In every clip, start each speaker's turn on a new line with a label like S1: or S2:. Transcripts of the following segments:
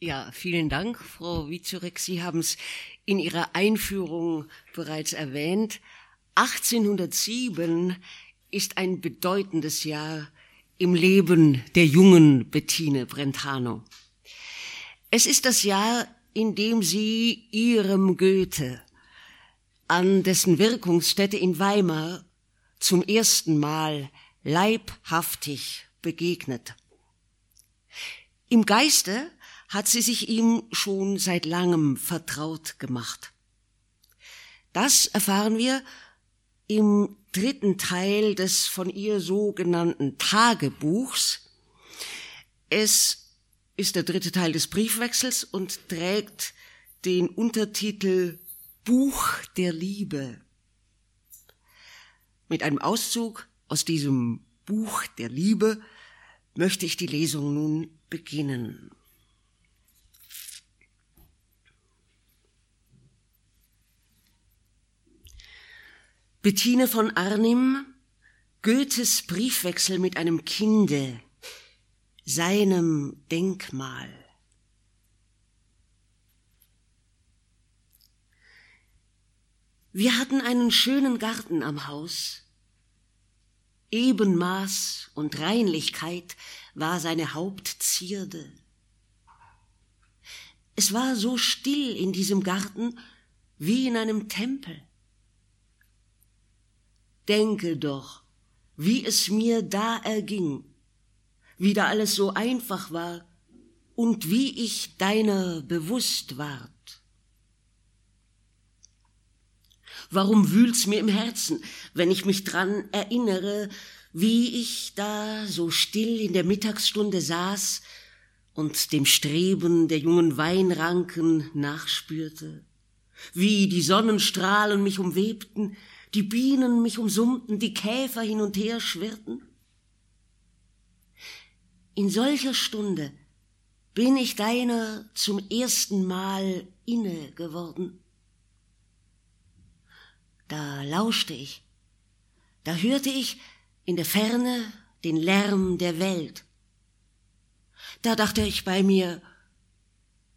S1: Ja, vielen Dank, Frau Wiezurek. Sie haben es in Ihrer Einführung bereits erwähnt. 1807 ist ein bedeutendes Jahr im Leben der jungen Bettine Brentano. Es ist das Jahr, in dem sie ihrem Goethe an dessen Wirkungsstätte in Weimar zum ersten Mal leibhaftig begegnet. Im Geiste hat sie sich ihm schon seit langem vertraut gemacht. Das erfahren wir im dritten Teil des von ihr so genannten Tagebuchs. Es ist der dritte Teil des Briefwechsels und trägt den Untertitel Buch der Liebe. Mit einem Auszug aus diesem Buch der Liebe möchte ich die Lesung nun beginnen. Bettine von Arnim, Goethes Briefwechsel mit einem Kinde, seinem Denkmal. Wir hatten einen schönen Garten am Haus. Ebenmaß und Reinlichkeit war seine Hauptzierde. Es war so still in diesem Garten wie in einem Tempel. Denke doch, wie es mir da erging, wie da alles so einfach war und wie ich deiner bewusst ward. Warum wühlt's mir im Herzen, wenn ich mich dran erinnere, wie ich da so still in der Mittagsstunde saß und dem Streben der jungen Weinranken nachspürte, wie die Sonnenstrahlen mich umwebten, die Bienen mich umsummten, die Käfer hin und her schwirrten? In solcher Stunde bin ich deiner zum ersten Mal inne geworden. Da lauschte ich, da hörte ich in der Ferne den Lärm der Welt. Da dachte ich bei mir,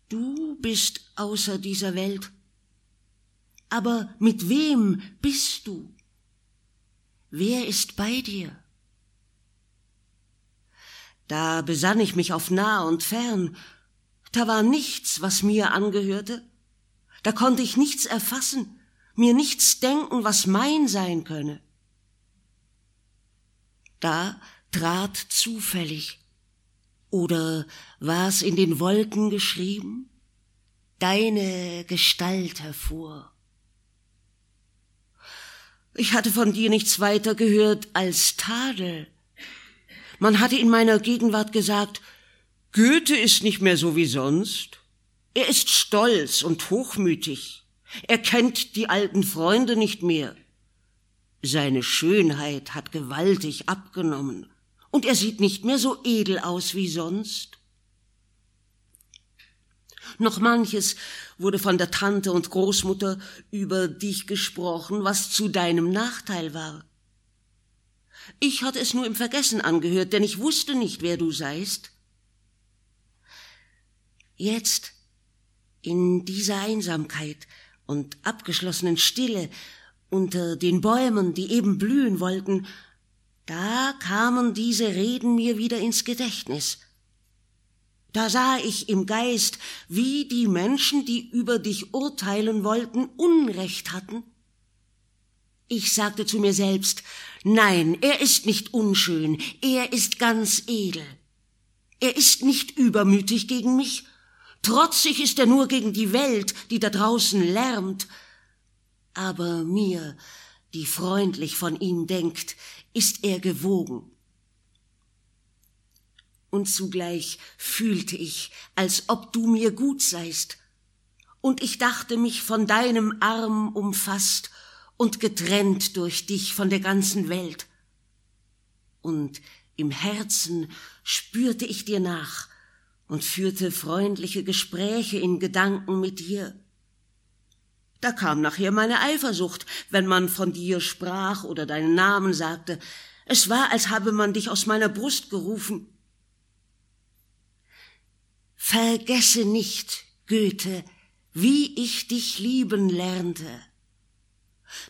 S1: du bist außer dieser Welt aber mit wem bist du? Wer ist bei dir? Da besann ich mich auf nah und fern, da war nichts, was mir angehörte, da konnte ich nichts erfassen, mir nichts denken, was mein sein könne. Da trat zufällig, oder war's in den Wolken geschrieben, deine Gestalt hervor. Ich hatte von dir nichts weiter gehört als Tadel. Man hatte in meiner Gegenwart gesagt, Goethe ist nicht mehr so wie sonst. Er ist stolz und hochmütig. Er kennt die alten Freunde nicht mehr. Seine Schönheit hat gewaltig abgenommen, und er sieht nicht mehr so edel aus wie sonst. Noch manches wurde von der Tante und Großmutter über dich gesprochen, was zu deinem Nachteil war. Ich hatte es nur im Vergessen angehört, denn ich wusste nicht, wer du seist. Jetzt, in dieser Einsamkeit und abgeschlossenen Stille, unter den Bäumen, die eben blühen wollten, da kamen diese Reden mir wieder ins Gedächtnis, da sah ich im Geist, wie die Menschen, die über dich urteilen wollten, Unrecht hatten. Ich sagte zu mir selbst, nein, er ist nicht unschön, er ist ganz edel. Er ist nicht übermütig gegen mich, trotzig ist er nur gegen die Welt, die da draußen lärmt. Aber mir, die freundlich von ihm denkt, ist er gewogen und zugleich fühlte ich, als ob du mir gut seist, und ich dachte mich von deinem Arm umfasst und getrennt durch dich von der ganzen Welt. Und im Herzen spürte ich dir nach und führte freundliche Gespräche in Gedanken mit dir. Da kam nachher meine Eifersucht, wenn man von dir sprach oder deinen Namen sagte. Es war, als habe man dich aus meiner Brust gerufen. Vergesse nicht, Goethe, wie ich dich lieben lernte,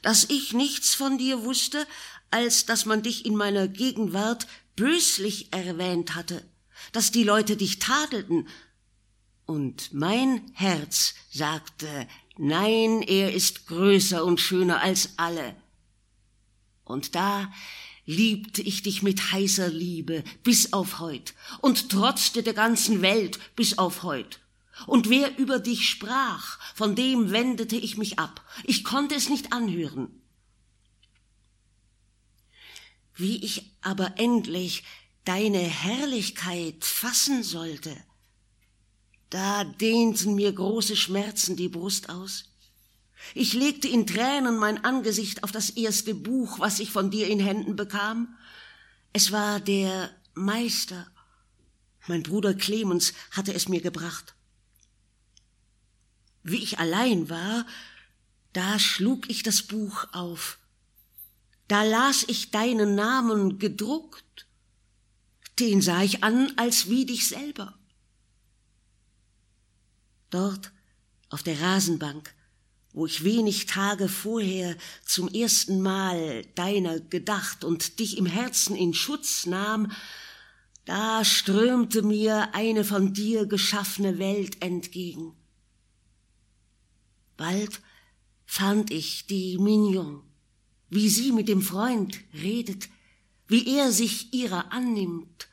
S1: dass ich nichts von dir wusste, als dass man dich in meiner Gegenwart böslich erwähnt hatte, dass die Leute dich tadelten, und mein Herz sagte, nein, er ist größer und schöner als alle. Und da liebte ich dich mit heißer Liebe bis auf heut und trotzte der ganzen Welt bis auf heut. Und wer über dich sprach, von dem wendete ich mich ab. Ich konnte es nicht anhören. Wie ich aber endlich deine Herrlichkeit fassen sollte, da dehnten mir große Schmerzen die Brust aus. Ich legte in Tränen mein Angesicht auf das erste Buch, was ich von dir in Händen bekam. Es war der Meister. Mein Bruder Clemens hatte es mir gebracht. Wie ich allein war, da schlug ich das Buch auf. Da las ich deinen Namen gedruckt. Den sah ich an als wie dich selber. Dort auf der Rasenbank, wo ich wenig Tage vorher zum ersten Mal deiner gedacht und dich im Herzen in Schutz nahm, da strömte mir eine von dir geschaffene Welt entgegen. Bald fand ich die Mignon, wie sie mit dem Freund redet, wie er sich ihrer annimmt.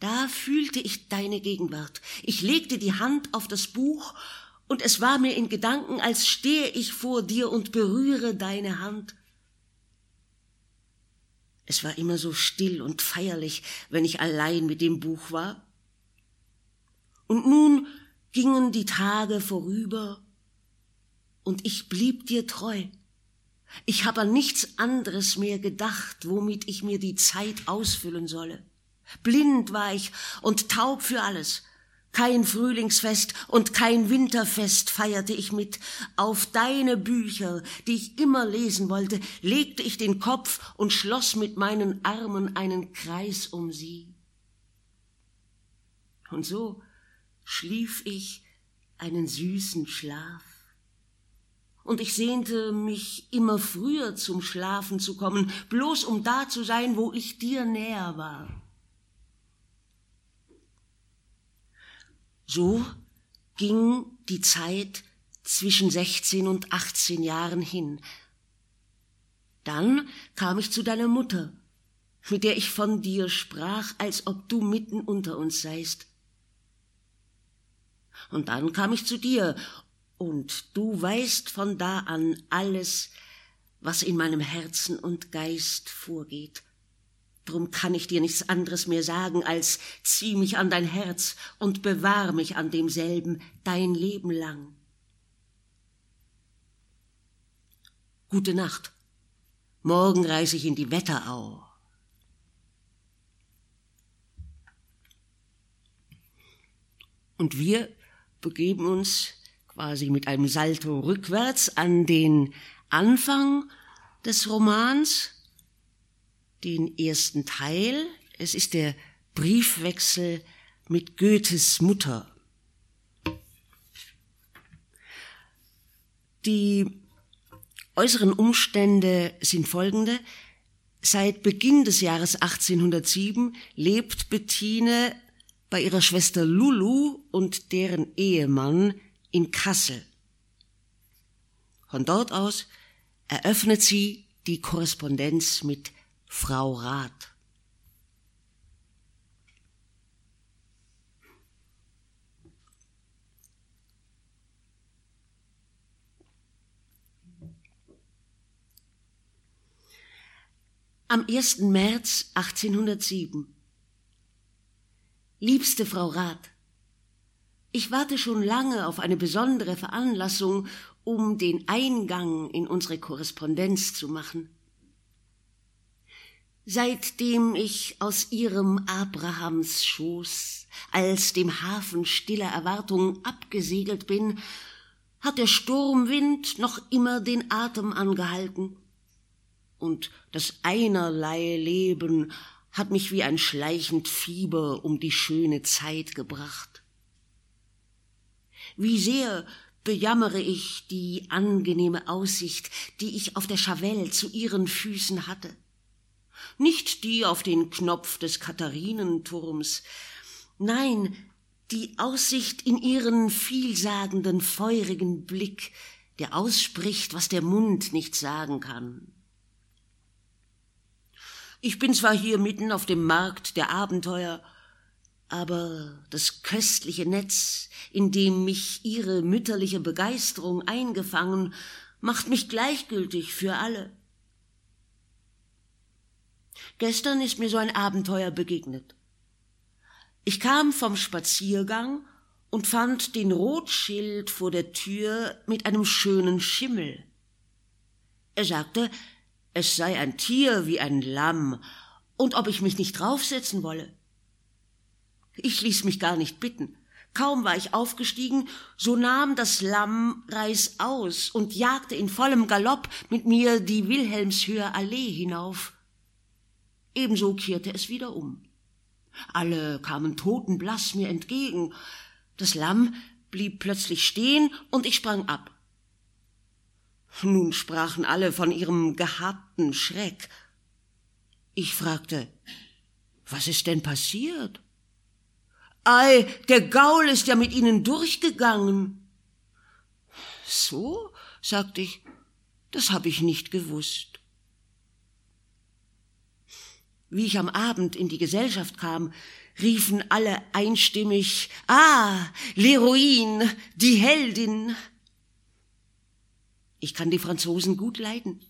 S1: Da fühlte ich deine Gegenwart. Ich legte die Hand auf das Buch, und es war mir in Gedanken, als stehe ich vor dir und berühre deine Hand. Es war immer so still und feierlich, wenn ich allein mit dem Buch war. Und nun gingen die Tage vorüber, und ich blieb dir treu. Ich habe an nichts anderes mehr gedacht, womit ich mir die Zeit ausfüllen solle. Blind war ich und taub für alles. Kein Frühlingsfest und kein Winterfest feierte ich mit. Auf deine Bücher, die ich immer lesen wollte, legte ich den Kopf und schloss mit meinen Armen einen Kreis um sie. Und so schlief ich einen süßen Schlaf und ich sehnte mich immer früher zum Schlafen zu kommen, bloß um da zu sein, wo ich dir näher war. So ging die Zeit zwischen 16 und 18 Jahren hin. Dann kam ich zu deiner Mutter, mit der ich von dir sprach, als ob du mitten unter uns seist. Und dann kam ich zu dir und du weißt von da an alles, was in meinem Herzen und Geist vorgeht. Drum kann ich dir nichts anderes mehr sagen, als zieh mich an dein Herz und bewahr mich an demselben dein Leben lang. Gute Nacht. Morgen reise ich in die Wetterau. Und wir begeben uns quasi mit einem Salto rückwärts an den Anfang des Romans, den ersten Teil. Es ist der Briefwechsel mit Goethes Mutter. Die äußeren Umstände sind folgende. Seit Beginn des Jahres 1807 lebt Bettine bei ihrer Schwester Lulu und deren Ehemann in Kassel. Von dort aus eröffnet sie die Korrespondenz mit Frau Rath. Am 1. März 1807. Liebste Frau Rath, ich warte schon lange auf eine besondere Veranlassung, um den Eingang in unsere Korrespondenz zu machen. Seitdem ich aus ihrem Abrahams Schoß als dem Hafen stiller Erwartung abgesegelt bin, hat der Sturmwind noch immer den Atem angehalten, und das einerlei Leben hat mich wie ein schleichend Fieber um die schöne Zeit gebracht. Wie sehr bejammere ich die angenehme Aussicht, die ich auf der Chavelle zu ihren Füßen hatte. Nicht die auf den Knopf des Katharinenturms, nein, die Aussicht in ihren vielsagenden, feurigen Blick, der ausspricht, was der Mund nicht sagen kann. Ich bin zwar hier mitten auf dem Markt der Abenteuer, aber das köstliche Netz, in dem mich ihre mütterliche Begeisterung eingefangen, macht mich gleichgültig für alle. Gestern ist mir so ein Abenteuer begegnet. Ich kam vom Spaziergang und fand den Rotschild vor der Tür mit einem schönen Schimmel. Er sagte, es sei ein Tier wie ein Lamm und ob ich mich nicht draufsetzen wolle. Ich ließ mich gar nicht bitten. Kaum war ich aufgestiegen, so nahm das Lamm Reis aus und jagte in vollem Galopp mit mir die Wilhelmshöher Allee hinauf. Ebenso kehrte es wieder um. Alle kamen totenblass mir entgegen. Das Lamm blieb plötzlich stehen und ich sprang ab. Nun sprachen alle von ihrem gehabten Schreck. Ich fragte, was ist denn passiert? Ei, der Gaul ist ja mit ihnen durchgegangen. So, sagte ich, das habe ich nicht gewusst. Wie ich am Abend in die Gesellschaft kam, riefen alle einstimmig Ah, l'Heroine, die Heldin. Ich kann die Franzosen gut leiden.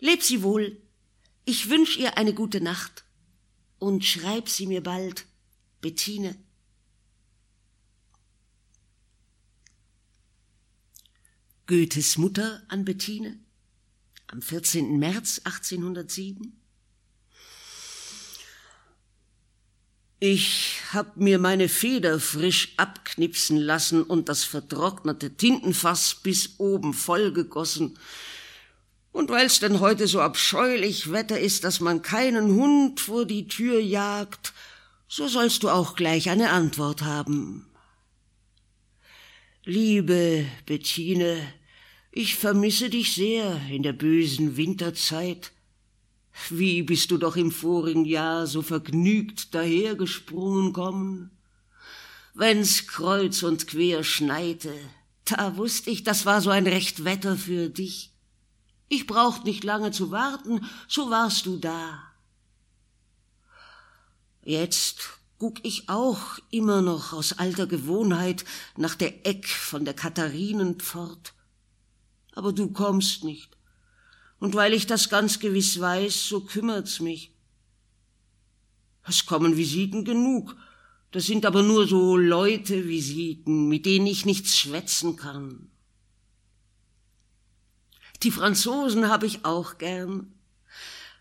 S1: Leb sie wohl. Ich wünsch ihr eine gute Nacht und schreib sie mir bald, Bettine. Goethes Mutter an Bettine am 14. März 1807 Ich hab mir meine Feder frisch abknipsen lassen und das vertrocknete Tintenfass bis oben vollgegossen. Und weil's denn heute so abscheulich Wetter ist, dass man keinen Hund vor die Tür jagt, so sollst du auch gleich eine Antwort haben. Liebe Bettine, ich vermisse dich sehr in der bösen Winterzeit. Wie bist du doch im vorigen Jahr so vergnügt dahergesprungen kommen? Wenn's kreuz und quer schneite, da wusst ich, das war so ein recht Wetter für dich. Ich braucht nicht lange zu warten, so warst du da. Jetzt guck ich auch immer noch aus alter Gewohnheit nach der Eck von der Katharinenpfort. Aber du kommst nicht. Und weil ich das ganz gewiss weiß, so kümmert's mich. Es kommen Visiten genug. Das sind aber nur so Leute-Visiten, mit denen ich nichts schwätzen kann. Die Franzosen habe ich auch gern.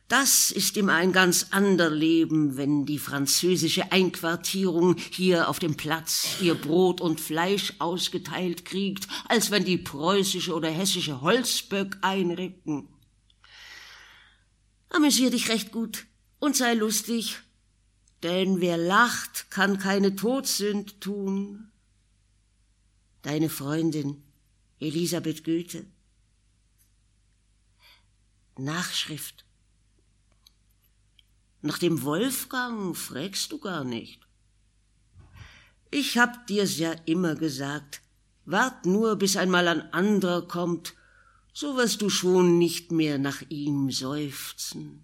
S1: Das ist immer ein ganz ander Leben, wenn die französische Einquartierung hier auf dem Platz ihr Brot und Fleisch ausgeteilt kriegt, als wenn die preußische oder hessische Holzböck einrücken. Amüsier dich recht gut und sei lustig, denn wer lacht, kann keine Todsünd tun. Deine Freundin Elisabeth Goethe. Nachschrift. Nach dem Wolfgang fragst du gar nicht. Ich hab dir's ja immer gesagt. Wart nur, bis einmal ein anderer kommt so wirst du schon nicht mehr nach ihm seufzen.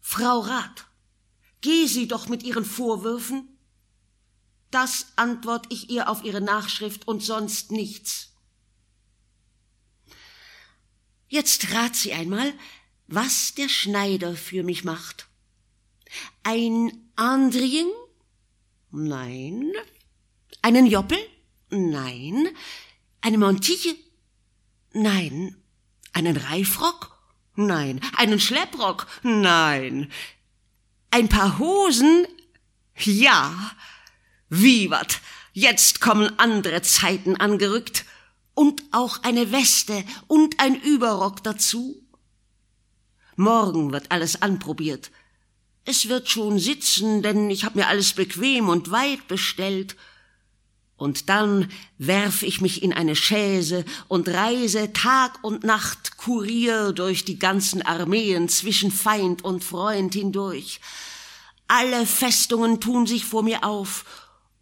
S1: Frau Rat, geh sie doch mit ihren Vorwürfen. Das antwort ich ihr auf ihre Nachschrift und sonst nichts. Jetzt rat sie einmal, was der Schneider für mich macht. Ein Andrien? Nein. Einen Joppel? Nein. Eine Montille? Nein. Einen Reifrock? Nein. Einen Schlepprock? Nein. Ein paar Hosen? Ja. Wie wat? Jetzt kommen andere Zeiten angerückt. Und auch eine Weste und ein Überrock dazu. Morgen wird alles anprobiert. es wird schon sitzen, denn ich hab mir alles bequem und weit bestellt. Und dann werf ich mich in eine Chaise und reise Tag und Nacht Kurier durch die ganzen Armeen zwischen Feind und Freund hindurch. Alle Festungen tun sich vor mir auf,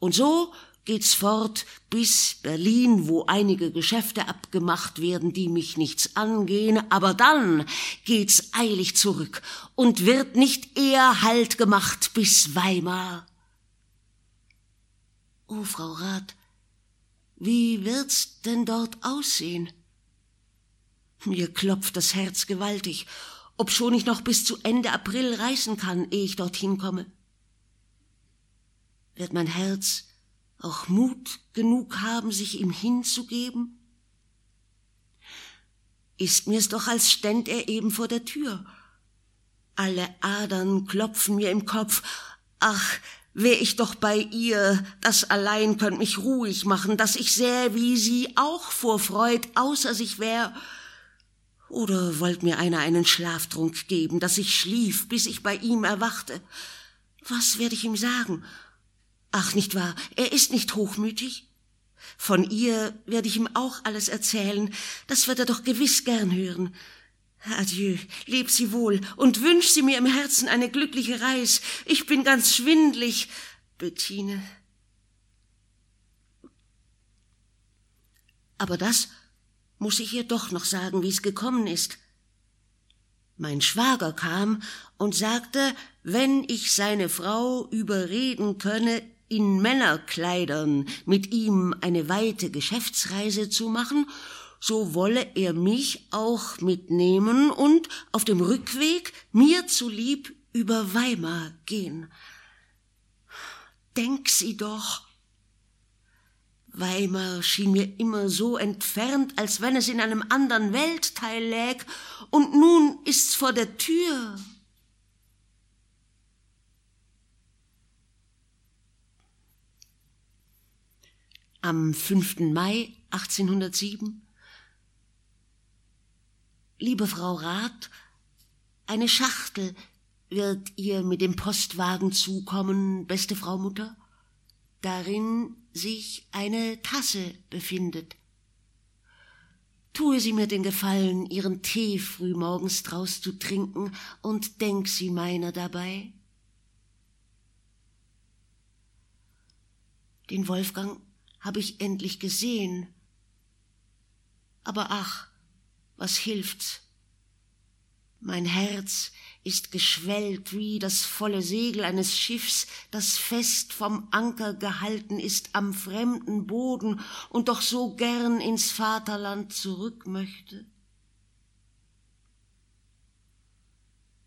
S1: und so geht's fort bis Berlin, wo einige Geschäfte abgemacht werden, die mich nichts angehen, aber dann geht's eilig zurück und wird nicht eher Halt gemacht bis Weimar. Oh, Frau Rath, wie wird's denn dort aussehen? Mir klopft das Herz gewaltig, obschon ich noch bis zu Ende April reisen kann, ehe ich dorthin komme. Wird mein Herz auch Mut genug haben, sich ihm hinzugeben? Ist mir's doch, als ständ er eben vor der Tür. Alle Adern klopfen mir im Kopf. Ach, wär ich doch bei ihr, das allein könnt mich ruhig machen, dass ich sähe, wie sie auch vor Freud außer sich wär. Oder wollt mir einer einen Schlaftrunk geben, dass ich schlief, bis ich bei ihm erwachte? Was werd ich ihm sagen? Ach, nicht wahr, er ist nicht hochmütig. Von ihr werde ich ihm auch alles erzählen, das wird er doch gewiss gern hören. Adieu, leb sie wohl und wünsch sie mir im Herzen eine glückliche Reis. Ich bin ganz schwindlig, Bettine. Aber das muss ich ihr doch noch sagen, wie es gekommen ist. Mein Schwager kam und sagte, wenn ich seine Frau überreden könne, in Männerkleidern mit ihm eine weite Geschäftsreise zu machen, so wolle er mich auch mitnehmen und auf dem Rückweg mir zulieb über Weimar gehen. Denk sie doch. Weimar schien mir immer so entfernt, als wenn es in einem anderen Weltteil läg, und nun ist's vor der Tür. Am 5. Mai 1807. Liebe Frau Rath, eine Schachtel wird ihr mit dem Postwagen zukommen, beste Frau Mutter, darin sich eine Tasse befindet. Tue sie mir den Gefallen, ihren Tee frühmorgens draus zu trinken, und denk sie meiner dabei. Den Wolfgang habe ich endlich gesehen. Aber ach, was hilft's? Mein Herz ist geschwellt wie das volle Segel eines Schiffs, das fest vom Anker gehalten ist am fremden Boden und doch so gern ins Vaterland zurück möchte.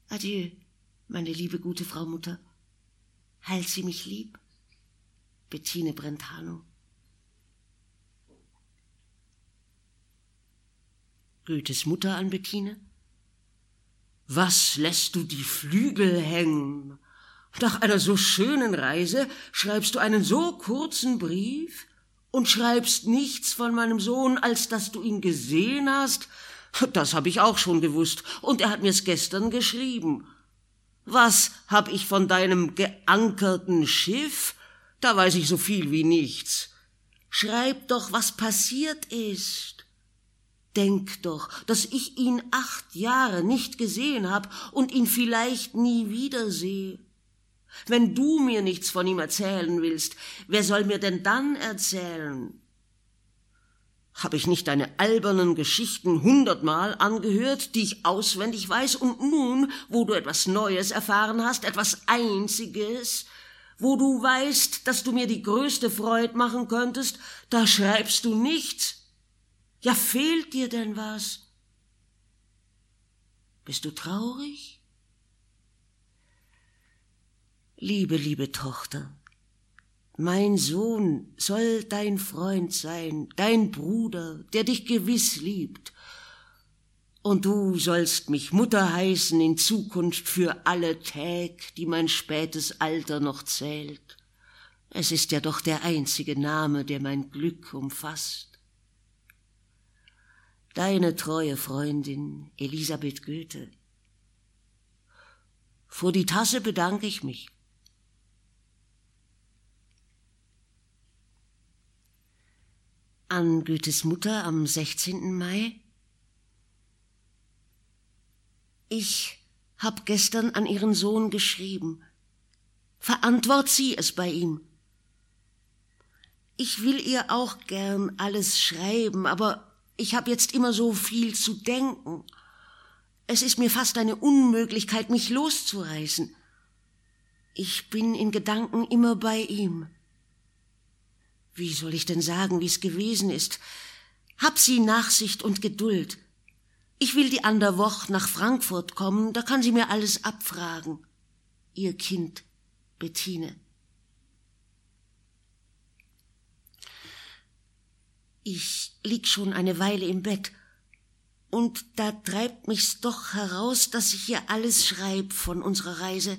S1: Adieu, meine liebe gute Frau Mutter. Heilt sie mich lieb? Bettine Brentano. Goethes Mutter an Bettine. Was lässt du die Flügel hängen? Nach einer so schönen Reise schreibst du einen so kurzen Brief und schreibst nichts von meinem Sohn, als dass du ihn gesehen hast? Das hab ich auch schon gewusst, und er hat mir's gestern geschrieben. Was hab ich von deinem geankerten Schiff? Da weiß ich so viel wie nichts. Schreib doch, was passiert ist. Denk doch, dass ich ihn acht Jahre nicht gesehen hab und ihn vielleicht nie wiedersehe. Wenn du mir nichts von ihm erzählen willst, wer soll mir denn dann erzählen? Hab ich nicht deine albernen Geschichten hundertmal angehört, die ich auswendig weiß, und nun, wo du etwas Neues erfahren hast, etwas Einziges, wo du weißt, dass du mir die größte Freude machen könntest, da schreibst du nichts, ja, fehlt dir denn was? Bist du traurig? Liebe, liebe Tochter, mein Sohn soll dein Freund sein, dein Bruder, der dich gewiss liebt. Und du sollst mich Mutter heißen in Zukunft für alle Täg, die mein spätes Alter noch zählt. Es ist ja doch der einzige Name, der mein Glück umfasst. Deine treue Freundin Elisabeth Goethe. Vor die Tasse bedanke ich mich. An Goethes Mutter am 16. Mai. Ich hab gestern an ihren Sohn geschrieben. Verantwort sie es bei ihm. Ich will ihr auch gern alles schreiben, aber ich hab jetzt immer so viel zu denken. Es ist mir fast eine Unmöglichkeit, mich loszureißen. Ich bin in Gedanken immer bei ihm. Wie soll ich denn sagen, wie es gewesen ist? Hab sie Nachsicht und Geduld. Ich will die ander Woche nach Frankfurt kommen, da kann sie mir alles abfragen. Ihr Kind, Bettine. Ich lieg schon eine Weile im Bett, und da treibt mich's doch heraus, dass ich ihr alles schreib von unserer Reise.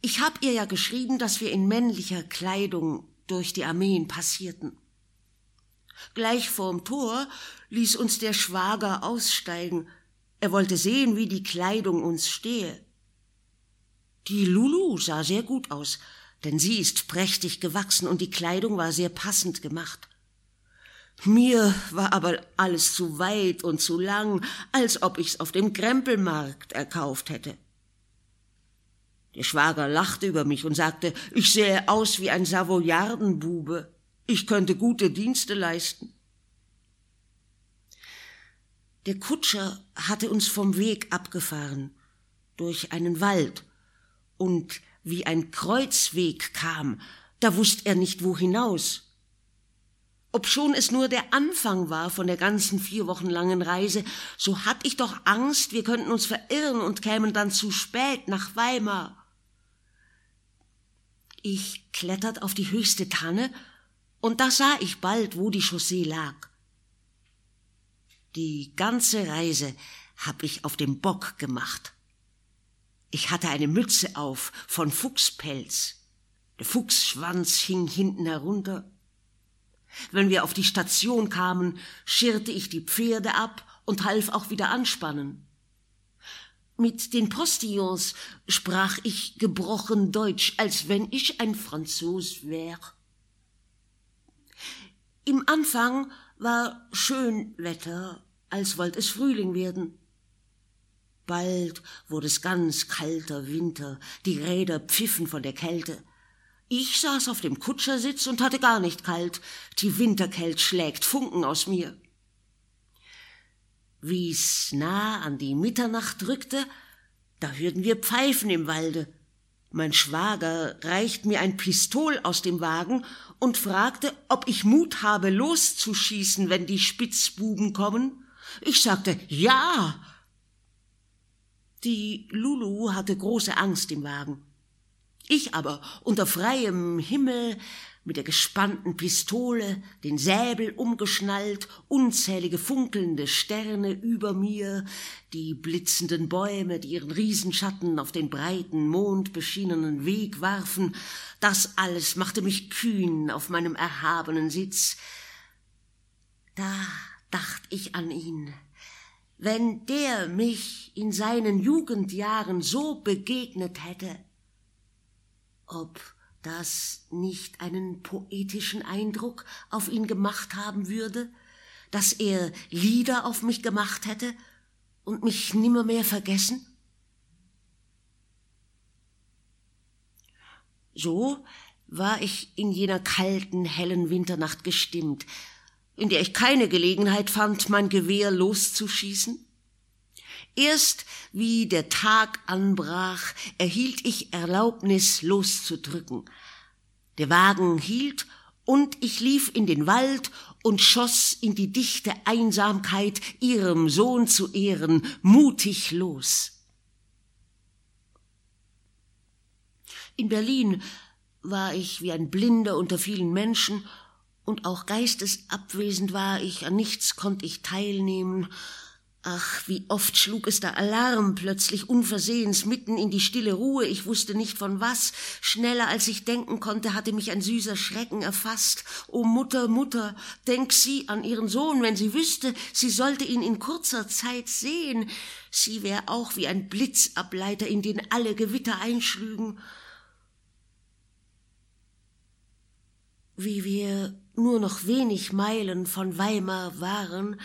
S1: Ich hab ihr ja geschrieben, dass wir in männlicher Kleidung durch die Armeen passierten. Gleich vorm Tor ließ uns der Schwager aussteigen. Er wollte sehen, wie die Kleidung uns stehe. Die Lulu sah sehr gut aus, denn sie ist prächtig gewachsen und die Kleidung war sehr passend gemacht. Mir war aber alles zu weit und zu lang, als ob ich's auf dem Krempelmarkt erkauft hätte. Der Schwager lachte über mich und sagte, ich sähe aus wie ein Savoyardenbube. Ich könnte gute Dienste leisten. Der Kutscher hatte uns vom Weg abgefahren, durch einen Wald, und wie ein Kreuzweg kam, da wusste er nicht, wo hinaus. Obschon es nur der Anfang war von der ganzen vier Wochen langen Reise, so hatt ich doch Angst, wir könnten uns verirren und kämen dann zu spät nach Weimar. Ich klettert auf die höchste Tanne, und da sah ich bald, wo die Chaussee lag. Die ganze Reise hab ich auf dem Bock gemacht. Ich hatte eine Mütze auf von Fuchspelz. Der Fuchsschwanz hing hinten herunter. Wenn wir auf die Station kamen, schirrte ich die Pferde ab und half auch wieder anspannen. Mit den Postillons sprach ich gebrochen Deutsch, als wenn ich ein Franzos wär. Im Anfang war schön Wetter, als wollt es Frühling werden. Bald wurde es ganz kalter Winter, die Räder pfiffen von der Kälte. Ich saß auf dem Kutschersitz und hatte gar nicht kalt, die Winterkält schlägt Funken aus mir. Wie's nah an die Mitternacht rückte, da hörten wir Pfeifen im Walde. Mein Schwager reicht mir ein Pistol aus dem Wagen und fragte, ob ich Mut habe, loszuschießen, wenn die Spitzbuben kommen. Ich sagte ja, die Lulu hatte große Angst im Wagen. Ich aber unter freiem Himmel mit der gespannten Pistole, den Säbel umgeschnallt, unzählige funkelnde Sterne über mir, die blitzenden Bäume, die ihren Riesenschatten auf den breiten, mondbeschienenen Weg warfen, das alles machte mich kühn auf meinem erhabenen Sitz. Da dacht ich an ihn, wenn der mich in seinen Jugendjahren so begegnet hätte, ob das nicht einen poetischen Eindruck auf ihn gemacht haben würde, dass er Lieder auf mich gemacht hätte und mich nimmermehr vergessen? So war ich in jener kalten, hellen Winternacht gestimmt, in der ich keine Gelegenheit fand, mein Gewehr loszuschießen? Erst wie der Tag anbrach, erhielt ich Erlaubnis loszudrücken. Der Wagen hielt und ich lief in den Wald und schoss in die dichte Einsamkeit ihrem Sohn zu Ehren mutig los. In Berlin war ich wie ein Blinder unter vielen Menschen und auch geistesabwesend war ich, an nichts konnte ich teilnehmen, Ach, wie oft schlug es da Alarm, plötzlich unversehens, mitten in die stille Ruhe, ich wusste nicht von was. Schneller als ich denken konnte, hatte mich ein süßer Schrecken erfasst. O Mutter, Mutter, denk sie an ihren Sohn, wenn sie wüsste, sie sollte ihn in kurzer Zeit sehen. Sie wär auch wie ein Blitzableiter, in den alle Gewitter einschlügen. Wie wir nur noch wenig Meilen von Weimar waren,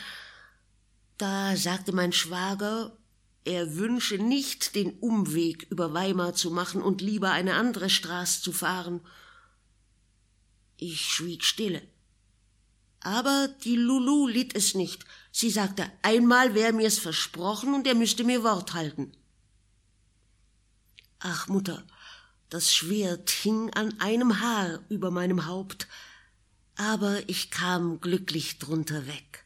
S1: da sagte mein Schwager, er wünsche nicht, den Umweg über Weimar zu machen und lieber eine andere Straße zu fahren. Ich schwieg stille. Aber die Lulu litt es nicht. Sie sagte, einmal wär mir's versprochen und er müsste mir Wort halten. Ach, Mutter, das Schwert hing an einem Haar über meinem Haupt, aber ich kam glücklich drunter weg.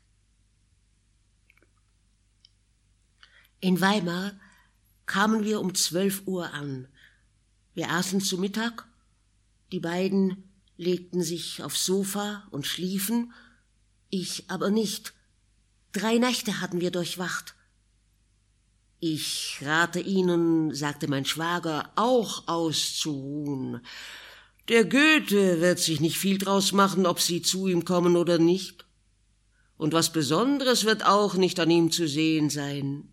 S1: In Weimar kamen wir um zwölf Uhr an. Wir aßen zu Mittag, die beiden legten sich aufs Sofa und schliefen, ich aber nicht. Drei Nächte hatten wir durchwacht. Ich rate Ihnen, sagte mein Schwager, auch auszuruhen. Der Goethe wird sich nicht viel draus machen, ob Sie zu ihm kommen oder nicht. Und was Besonderes wird auch nicht an ihm zu sehen sein.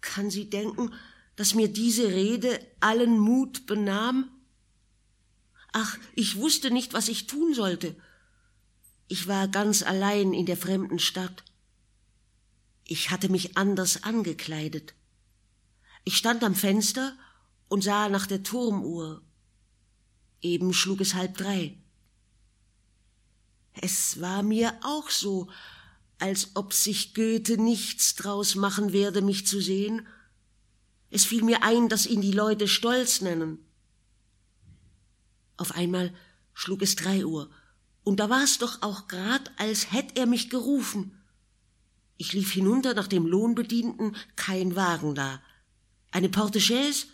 S1: Kann sie denken, dass mir diese Rede allen Mut benahm? Ach, ich wusste nicht, was ich tun sollte. Ich war ganz allein in der fremden Stadt. Ich hatte mich anders angekleidet. Ich stand am Fenster und sah nach der Turmuhr. Eben schlug es halb drei. Es war mir auch so, als ob sich Goethe nichts draus machen werde, mich zu sehen. Es fiel mir ein, dass ihn die Leute stolz nennen. Auf einmal schlug es drei Uhr, und da war es doch auch grad, als hätt er mich gerufen. Ich lief hinunter nach dem Lohnbedienten, kein Wagen da. Eine Portechaise?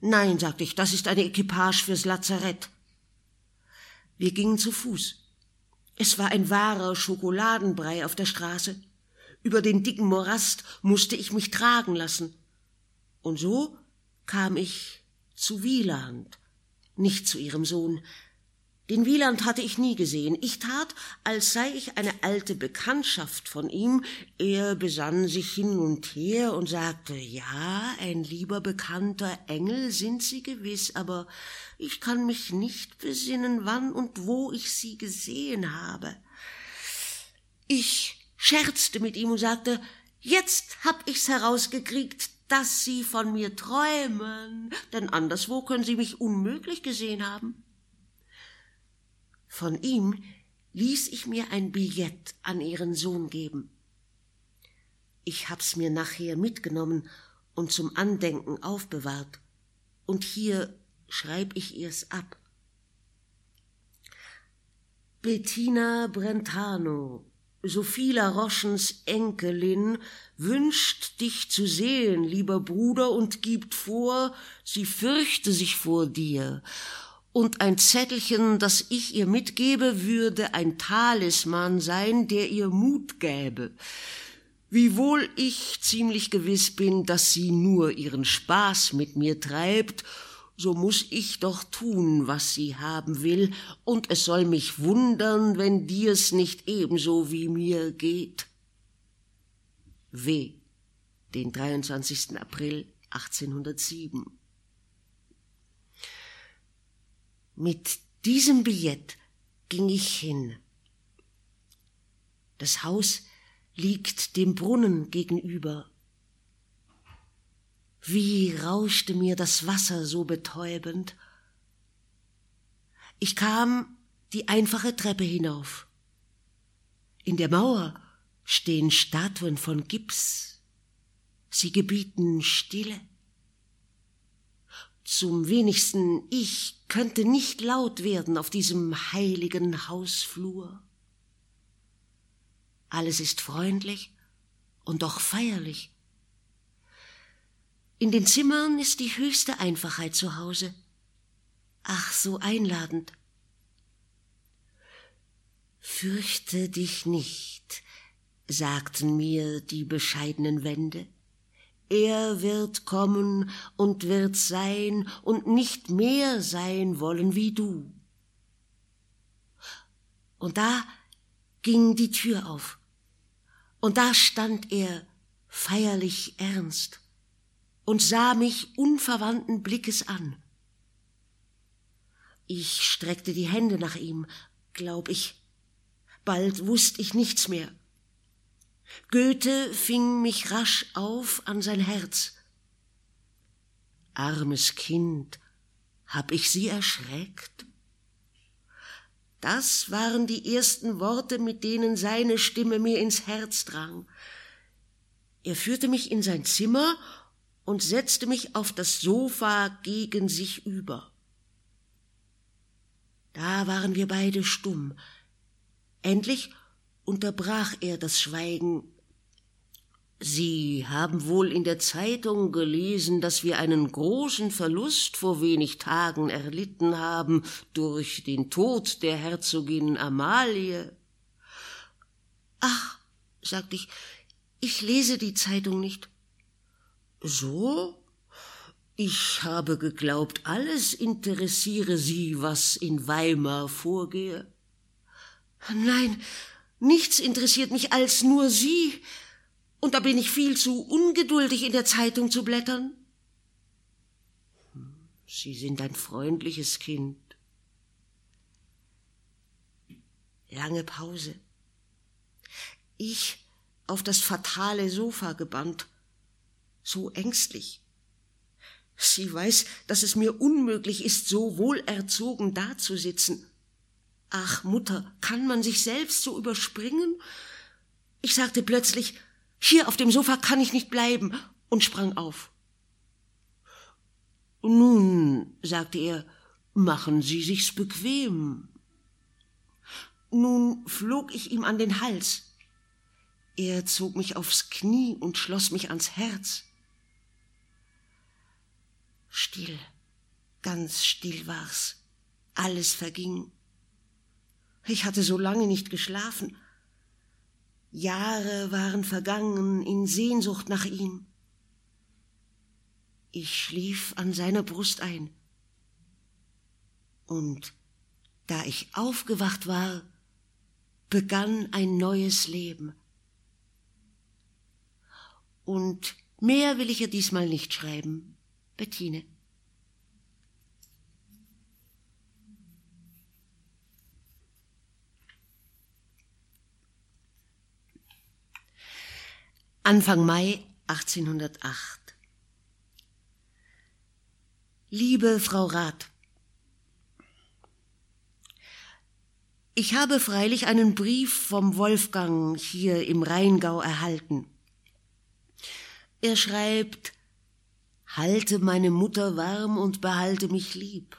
S1: Nein, sagte ich, das ist eine Equipage fürs Lazarett. Wir gingen zu Fuß. Es war ein wahrer Schokoladenbrei auf der Straße. Über den dicken Morast musste ich mich tragen lassen. Und so kam ich zu Wieland, nicht zu ihrem Sohn. Den Wieland hatte ich nie gesehen. Ich tat, als sei ich eine alte Bekanntschaft von ihm. Er besann sich hin und her und sagte, ja, ein lieber bekannter Engel sind Sie gewiss, aber ich kann mich nicht besinnen, wann und wo ich sie gesehen habe. Ich scherzte mit ihm und sagte, jetzt hab ich's herausgekriegt, dass Sie von mir träumen, denn anderswo können Sie mich unmöglich gesehen haben. Von ihm ließ ich mir ein Billett an Ihren Sohn geben. Ich hab's mir nachher mitgenommen und zum Andenken aufbewahrt. Und hier schreib ich ihr's ab. Bettina Brentano, Sophie Larochens Enkelin, wünscht dich zu sehen, lieber Bruder, und gibt vor, sie fürchte sich vor dir. Und ein Zettelchen, das ich ihr mitgebe, würde ein Talisman sein, der ihr Mut gäbe. Wiewohl ich ziemlich gewiss bin, dass sie nur ihren Spaß mit mir treibt so muss ich doch tun, was sie haben will, und es soll mich wundern, wenn dir's nicht ebenso wie mir geht. W. Den 23. April 1807. Mit diesem Billett ging ich hin. Das Haus liegt dem Brunnen gegenüber wie rauschte mir das Wasser so betäubend. Ich kam die einfache Treppe hinauf. In der Mauer stehen Statuen von Gips. Sie gebieten Stille. Zum wenigsten ich könnte nicht laut werden auf diesem heiligen Hausflur. Alles ist freundlich und doch feierlich. In den Zimmern ist die höchste Einfachheit zu Hause. Ach, so einladend. Fürchte dich nicht, sagten mir die bescheidenen Wände. Er wird kommen und wird sein und nicht mehr sein wollen wie du. Und da ging die Tür auf, und da stand er feierlich ernst und sah mich unverwandten Blickes an. Ich streckte die Hände nach ihm, glaub ich. Bald wusst ich nichts mehr. Goethe fing mich rasch auf an sein Herz. Armes Kind, hab ich sie erschreckt? Das waren die ersten Worte, mit denen seine Stimme mir ins Herz drang. Er führte mich in sein Zimmer und setzte mich auf das Sofa gegen sich über. Da waren wir beide stumm. Endlich unterbrach er das Schweigen. Sie haben wohl in der Zeitung gelesen, dass wir einen großen Verlust vor wenig Tagen erlitten haben durch den Tod der Herzogin Amalie. Ach, sagte ich, ich lese die Zeitung nicht. So? Ich habe geglaubt, alles interessiere Sie, was in Weimar vorgehe. Nein, Nichts interessiert mich als nur Sie, und da bin ich viel zu ungeduldig, in der Zeitung zu blättern. Sie sind ein freundliches Kind. Lange Pause. Ich auf das fatale Sofa gebannt, so ängstlich. Sie weiß, dass es mir unmöglich ist, so wohlerzogen dazusitzen. Ach, Mutter, kann man sich selbst so überspringen? Ich sagte plötzlich, hier auf dem Sofa kann ich nicht bleiben, und sprang auf. Nun, sagte er, machen Sie sich's bequem. Nun flog ich ihm an den Hals. Er zog mich aufs Knie und schloss mich ans Herz. Still, ganz still war's. Alles verging. Ich hatte so lange nicht geschlafen. Jahre waren vergangen in Sehnsucht nach ihm. Ich schlief an seiner Brust ein. Und da ich aufgewacht war, begann ein neues Leben. Und mehr will ich ihr diesmal nicht schreiben, Bettine. Anfang Mai 1808. Liebe Frau Rath, ich habe freilich einen Brief vom Wolfgang hier im Rheingau erhalten. Er schreibt, halte meine Mutter warm und behalte mich lieb.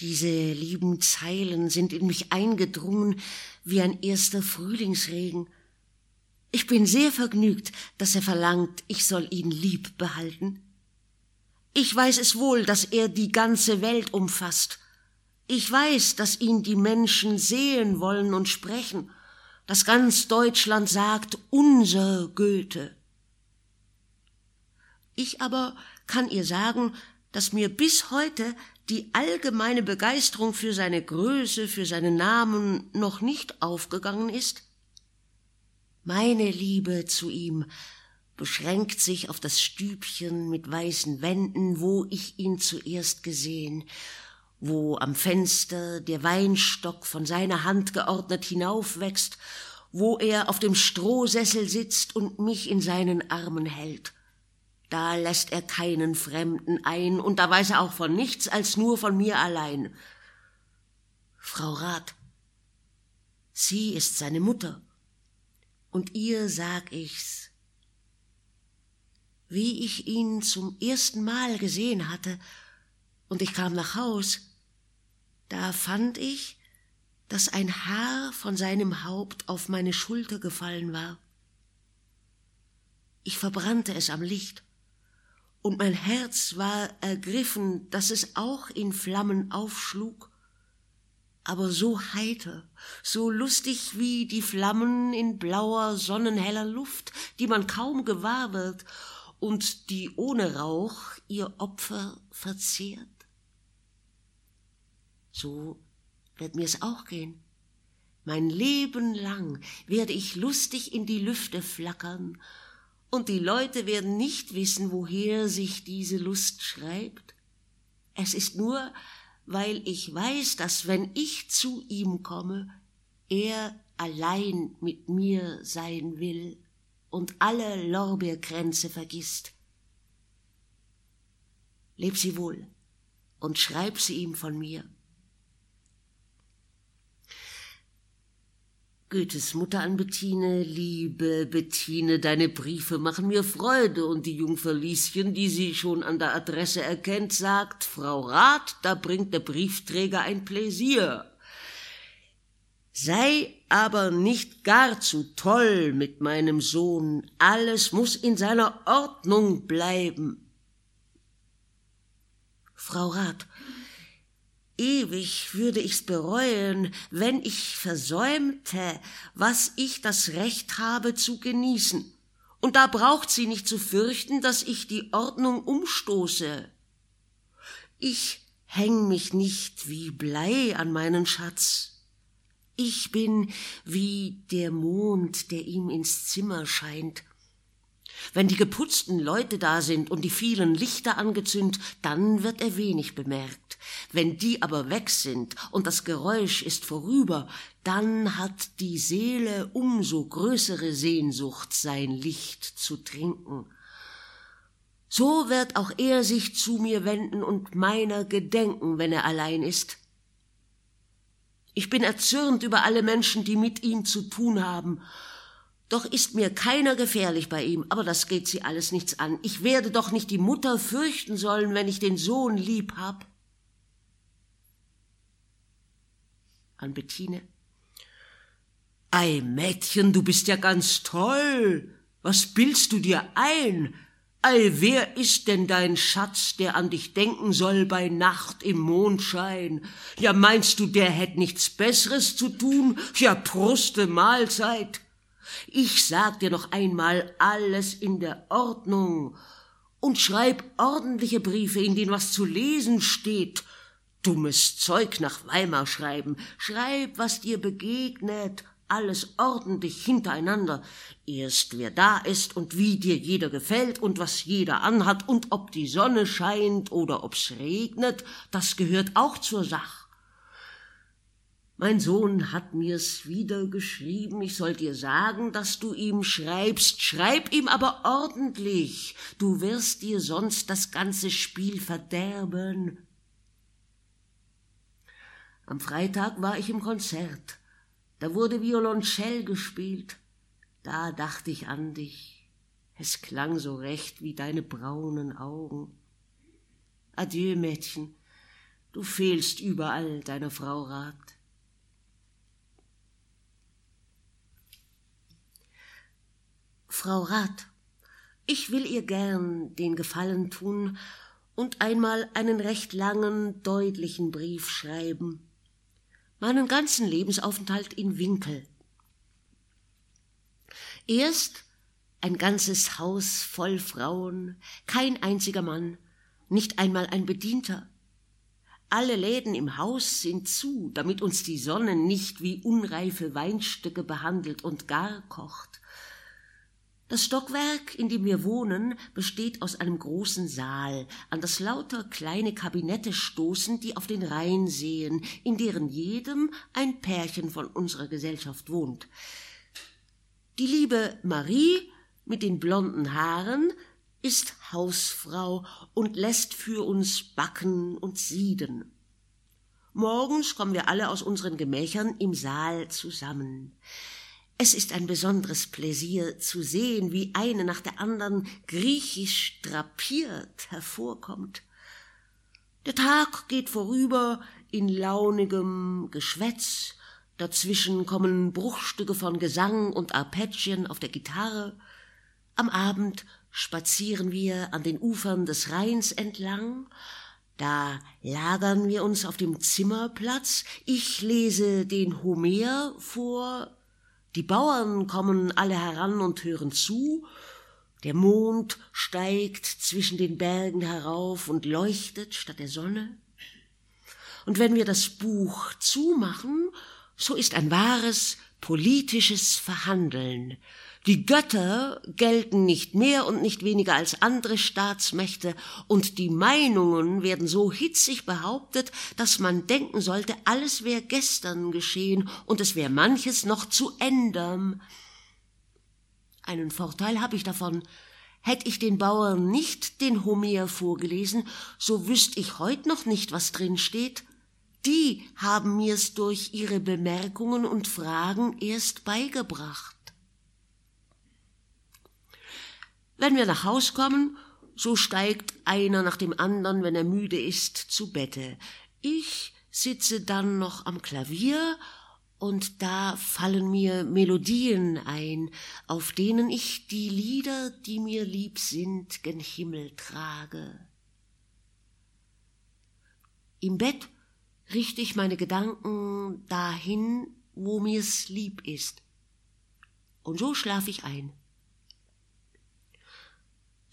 S1: Diese lieben Zeilen sind in mich eingedrungen wie ein erster Frühlingsregen. Ich bin sehr vergnügt, dass er verlangt, ich soll ihn lieb behalten. Ich weiß es wohl, dass er die ganze Welt umfasst. Ich weiß, dass ihn die Menschen sehen wollen und sprechen, dass ganz Deutschland sagt, unser Goethe. Ich aber kann ihr sagen, dass mir bis heute die allgemeine Begeisterung für seine Größe, für seinen Namen noch nicht aufgegangen ist, meine Liebe zu ihm beschränkt sich auf das Stübchen mit weißen Wänden, wo ich ihn zuerst gesehen, wo am Fenster der Weinstock von seiner Hand geordnet hinaufwächst, wo er auf dem Strohsessel sitzt und mich in seinen Armen hält. Da lässt er keinen Fremden ein, und da weiß er auch von nichts als nur von mir allein. Frau Rath, sie ist seine Mutter und ihr sag ich's. Wie ich ihn zum ersten Mal gesehen hatte, und ich kam nach Haus, da fand ich, dass ein Haar von seinem Haupt auf meine Schulter gefallen war. Ich verbrannte es am Licht, und mein Herz war ergriffen, dass es auch in Flammen aufschlug, aber so heiter, so lustig wie die Flammen in blauer, sonnenheller Luft, die man kaum gewahr wird und die ohne Rauch ihr Opfer verzehrt. So wird mir's auch gehen. Mein Leben lang werde ich lustig in die Lüfte flackern, und die Leute werden nicht wissen, woher sich diese Lust schreibt. Es ist nur weil ich weiß, dass wenn ich zu ihm komme, er allein mit mir sein will und alle Lorbeerkränze vergisst. Leb sie wohl und schreib sie ihm von mir. Goethes Mutter an Bettine, liebe Bettine, deine Briefe machen mir Freude, und die Jungfer Lieschen, die sie schon an der Adresse erkennt, sagt, Frau Rat, da bringt der Briefträger ein Pläsier. Sei aber nicht gar zu toll mit meinem Sohn, alles muss in seiner Ordnung bleiben. Frau Rat, Ewig würde ich's bereuen, wenn ich versäumte, was ich das Recht habe zu genießen. Und da braucht sie nicht zu fürchten, dass ich die Ordnung umstoße. Ich häng mich nicht wie Blei an meinen Schatz. Ich bin wie der Mond, der ihm ins Zimmer scheint. Wenn die geputzten Leute da sind und die vielen Lichter angezündet, dann wird er wenig bemerkt. Wenn die aber weg sind und das Geräusch ist vorüber, dann hat die Seele umso größere Sehnsucht, sein Licht zu trinken. So wird auch er sich zu mir wenden und meiner gedenken, wenn er allein ist. Ich bin erzürnt über alle Menschen, die mit ihm zu tun haben, doch ist mir keiner gefährlich bei ihm, aber das geht sie alles nichts an. Ich werde doch nicht die Mutter fürchten sollen, wenn ich den Sohn lieb hab. An Bettine. Ei, Mädchen, du bist ja ganz toll. Was bildst du dir ein? Ei, wer ist denn dein Schatz, der an dich denken soll bei Nacht im Mondschein? Ja, meinst du, der hätt nichts Besseres zu tun? Ja, Pruste Mahlzeit. Ich sag dir noch einmal alles in der Ordnung und schreib ordentliche Briefe, in denen was zu lesen steht. Dummes Zeug nach Weimar schreiben. Schreib, was dir begegnet. Alles ordentlich hintereinander. Erst wer da ist und wie dir jeder gefällt und was jeder anhat und ob die Sonne scheint oder ob's regnet, das gehört auch zur Sache. Mein Sohn hat mir's wieder geschrieben, ich soll dir sagen, dass du ihm schreibst, schreib ihm aber ordentlich, du wirst dir sonst das ganze Spiel verderben. Am Freitag war ich im Konzert, da wurde Violoncell gespielt, da dachte ich an dich, es klang so recht wie deine braunen Augen. Adieu, Mädchen, du fehlst überall deiner Frau Rat. Frau Rat, ich will ihr gern den Gefallen tun und einmal einen recht langen, deutlichen Brief schreiben. Meinen ganzen Lebensaufenthalt in Winkel. Erst ein ganzes Haus voll Frauen, kein einziger Mann, nicht einmal ein Bedienter. Alle Läden im Haus sind zu, damit uns die Sonne nicht wie unreife Weinstücke behandelt und gar kocht. Das Stockwerk, in dem wir wohnen, besteht aus einem großen Saal, an das lauter kleine Kabinette stoßen, die auf den Rhein sehen, in deren jedem ein Pärchen von unserer Gesellschaft wohnt. Die liebe Marie mit den blonden Haaren ist Hausfrau und lässt für uns backen und sieden. Morgens kommen wir alle aus unseren Gemächern im Saal zusammen. Es ist ein besonderes Pläsier zu sehen, wie eine nach der anderen griechisch drapiert hervorkommt. Der Tag geht vorüber in launigem Geschwätz, dazwischen kommen Bruchstücke von Gesang und Arpeggien auf der Gitarre, am Abend spazieren wir an den Ufern des Rheins entlang, Da lagern wir uns auf dem Zimmerplatz, ich lese den Homer vor, die Bauern kommen alle heran und hören zu, der Mond steigt zwischen den Bergen herauf und leuchtet statt der Sonne. Und wenn wir das Buch zumachen, so ist ein wahres politisches Verhandeln, die Götter gelten nicht mehr und nicht weniger als andere Staatsmächte, und die Meinungen werden so hitzig behauptet, dass man denken sollte, alles wäre gestern geschehen und es wäre manches noch zu ändern. Einen Vorteil habe ich davon. Hätte ich den Bauern nicht den Homer vorgelesen, so wüsste ich heut noch nicht, was drin steht. Die haben mir's durch ihre Bemerkungen und Fragen erst beigebracht. Wenn wir nach Haus kommen, so steigt einer nach dem anderen, wenn er müde ist, zu Bette. Ich sitze dann noch am Klavier und da fallen mir Melodien ein, auf denen ich die Lieder, die mir lieb sind, gen Himmel trage. Im Bett richte ich meine Gedanken dahin, wo mir's lieb ist. Und so schlaf ich ein.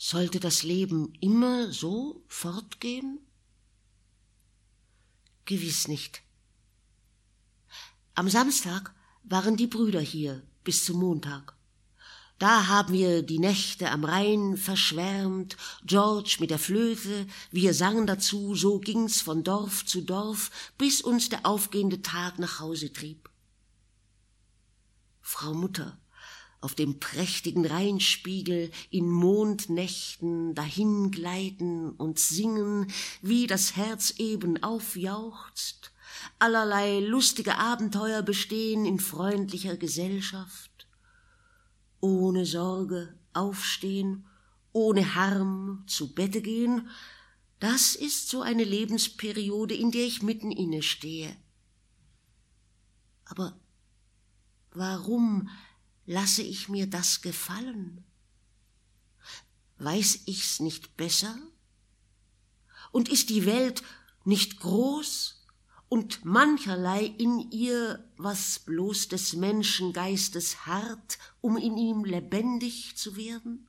S1: Sollte das Leben immer so fortgehen? Gewiss nicht. Am Samstag waren die Brüder hier bis zum Montag. Da haben wir die Nächte am Rhein verschwärmt, George mit der Flöte, wir sangen dazu, so ging's von Dorf zu Dorf, bis uns der aufgehende Tag nach Hause trieb. Frau Mutter, auf dem prächtigen Rheinspiegel in Mondnächten dahingleiten und singen, wie das Herz eben aufjauchzt, allerlei lustige Abenteuer bestehen in freundlicher Gesellschaft, ohne Sorge aufstehen, ohne Harm zu Bette gehen, das ist so eine Lebensperiode, in der ich mitten inne stehe. Aber warum lasse ich mir das gefallen? Weiß ich's nicht besser? Und ist die Welt nicht groß und mancherlei in ihr, was bloß des Menschengeistes hart, um in ihm lebendig zu werden?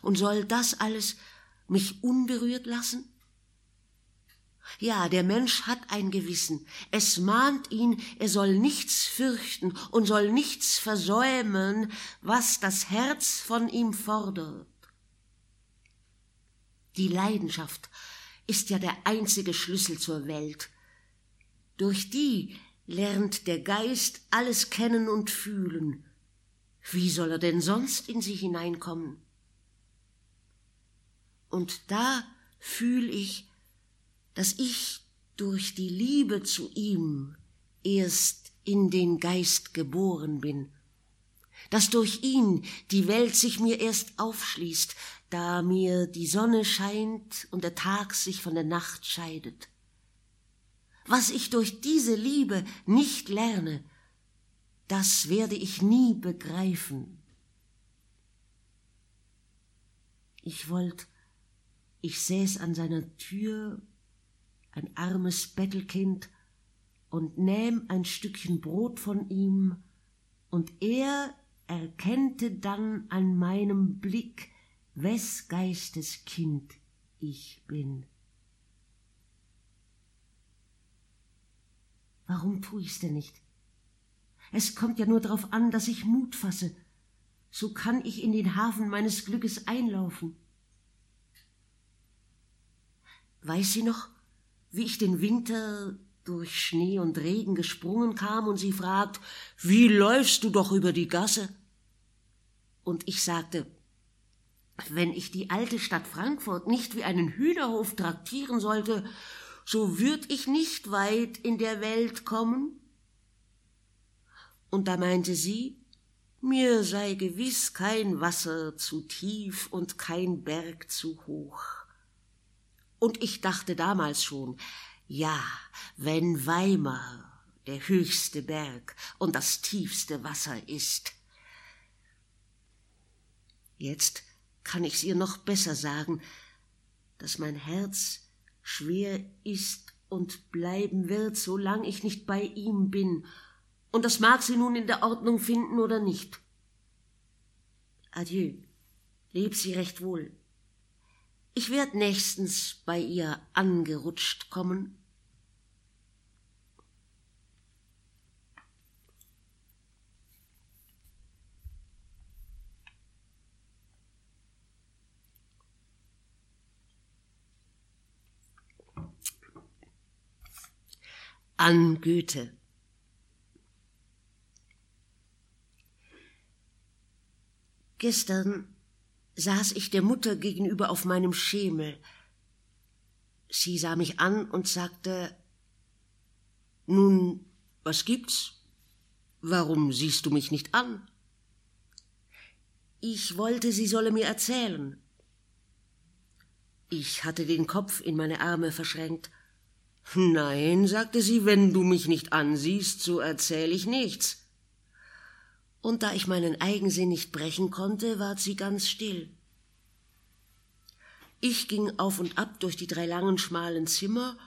S1: Und soll das alles mich unberührt lassen? Ja, der Mensch hat ein Gewissen. Es mahnt ihn, er soll nichts fürchten und soll nichts versäumen, was das Herz von ihm fordert. Die Leidenschaft ist ja der einzige Schlüssel zur Welt. Durch die lernt der Geist alles kennen und fühlen. Wie soll er denn sonst in sie hineinkommen? Und da fühl ich, dass ich durch die Liebe zu ihm erst in den Geist geboren bin, dass durch ihn die Welt sich mir erst aufschließt, da mir die Sonne scheint und der Tag sich von der Nacht scheidet. Was ich durch diese Liebe nicht lerne, das werde ich nie begreifen. Ich wollt, ich säß an seiner Tür ein armes Bettelkind, und nähm ein Stückchen Brot von ihm, und er erkennte dann an meinem Blick, wes Geistes Kind ich bin. Warum tu ich's denn nicht? Es kommt ja nur darauf an, dass ich Mut fasse. So kann ich in den Hafen meines Glückes einlaufen. Weiß sie noch, wie ich den Winter durch Schnee und Regen gesprungen kam und sie fragt, wie läufst du doch über die Gasse? Und ich sagte, wenn ich die alte Stadt Frankfurt nicht wie einen Hühnerhof traktieren sollte, so würd ich nicht weit in der Welt kommen. Und da meinte sie, mir sei gewiss kein Wasser zu tief und kein Berg zu hoch. Und ich dachte damals schon, ja, wenn Weimar der höchste Berg und das tiefste Wasser ist. Jetzt kann ich's ihr noch besser sagen, dass mein Herz schwer ist und bleiben wird, solang ich nicht bei ihm bin, und das mag sie nun in der Ordnung finden oder nicht. Adieu, leb sie recht wohl. Ich werd nächstens bei ihr angerutscht kommen. An Goethe. Gestern saß ich der Mutter gegenüber auf meinem Schemel. Sie sah mich an und sagte Nun, was gibt's? Warum siehst du mich nicht an? Ich wollte, sie solle mir erzählen. Ich hatte den Kopf in meine Arme verschränkt. Nein, sagte sie, wenn du mich nicht ansiehst, so erzähl ich nichts und da ich meinen Eigensinn nicht brechen konnte, ward sie ganz still. Ich ging auf und ab durch die drei langen, schmalen Zimmer,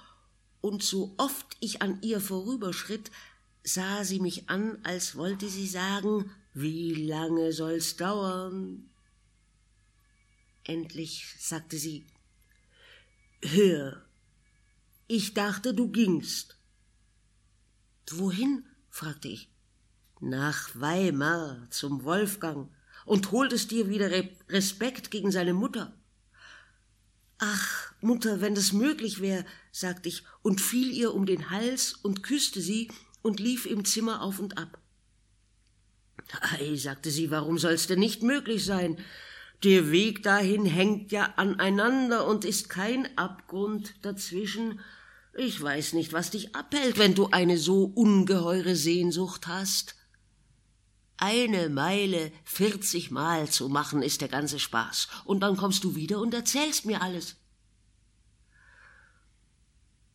S1: und so oft ich an ihr vorüberschritt, sah sie mich an, als wollte sie sagen, wie lange soll's dauern? Endlich sagte sie, Hör, ich dachte, du gingst. Wohin? fragte ich nach Weimar zum Wolfgang und holtest dir wieder Respekt gegen seine Mutter. Ach, Mutter, wenn das möglich wäre, sagte ich und fiel ihr um den Hals und küsste sie und lief im Zimmer auf und ab. Ei, sagte sie, warum soll's denn nicht möglich sein? Der Weg dahin hängt ja aneinander und ist kein Abgrund dazwischen. Ich weiß nicht, was dich abhält, wenn du eine so ungeheure Sehnsucht hast. Eine Meile vierzigmal zu machen ist der ganze Spaß. Und dann kommst du wieder und erzählst mir alles.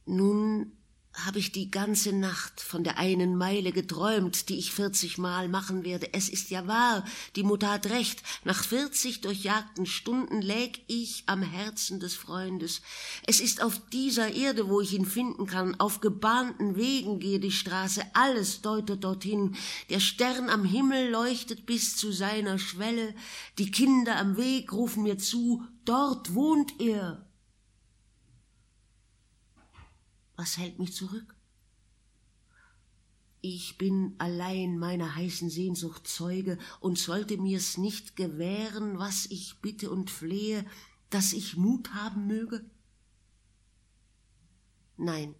S1: Nun habe ich die ganze Nacht von der einen Meile geträumt, die ich vierzigmal machen werde. Es ist ja wahr, die Mutter hat recht. Nach vierzig durchjagten Stunden läg ich am Herzen des Freundes. Es ist auf dieser Erde, wo ich ihn finden kann. Auf gebahnten Wegen gehe die Straße. Alles deutet dorthin. Der Stern am Himmel leuchtet bis zu seiner Schwelle. Die Kinder am Weg rufen mir zu. Dort wohnt er. Was hält mich zurück? Ich bin allein meiner heißen Sehnsucht Zeuge und sollte mir's nicht gewähren, was ich bitte und flehe, dass ich Mut haben möge? Nein,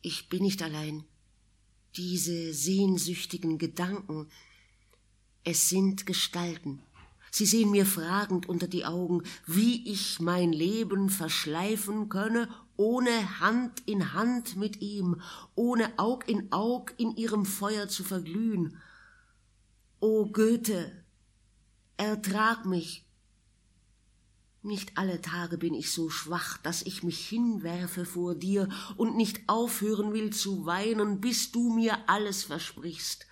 S1: ich bin nicht allein. Diese sehnsüchtigen Gedanken, es sind Gestalten, Sie sehen mir fragend unter die Augen, wie ich mein Leben verschleifen könne, ohne Hand in Hand mit ihm, ohne Aug in Aug in ihrem Feuer zu verglühen. O Goethe, ertrag mich. Nicht alle Tage bin ich so schwach, dass ich mich hinwerfe vor dir und nicht aufhören will zu weinen, bis du mir alles versprichst.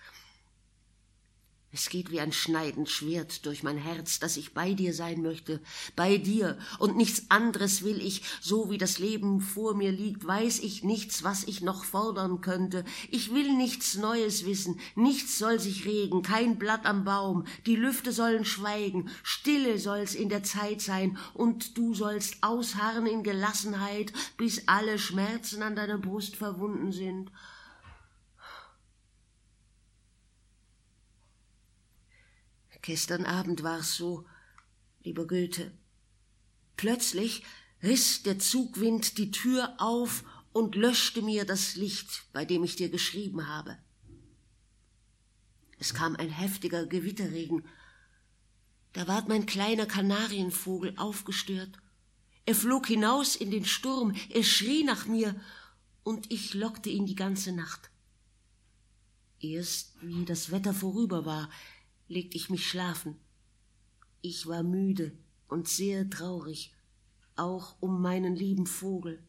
S1: Es geht wie ein schneidend Schwert durch mein Herz, dass ich bei dir sein möchte, bei dir, und nichts anderes will ich, so wie das Leben vor mir liegt, weiß ich nichts, was ich noch fordern könnte. Ich will nichts Neues wissen, nichts soll sich regen, kein Blatt am Baum, die Lüfte sollen schweigen, Stille soll's in der Zeit sein, und du sollst ausharren in Gelassenheit, bis alle Schmerzen an deiner Brust verwunden sind. Gestern Abend war's so, lieber Goethe. Plötzlich riss der Zugwind die Tür auf und löschte mir das Licht, bei dem ich dir geschrieben habe. Es kam ein heftiger Gewitterregen. Da ward mein kleiner Kanarienvogel aufgestört. Er flog hinaus in den Sturm, er schrie nach mir, und ich lockte ihn die ganze Nacht. Erst wie das Wetter vorüber war, legte ich mich schlafen. Ich war müde und sehr traurig, auch um meinen lieben Vogel.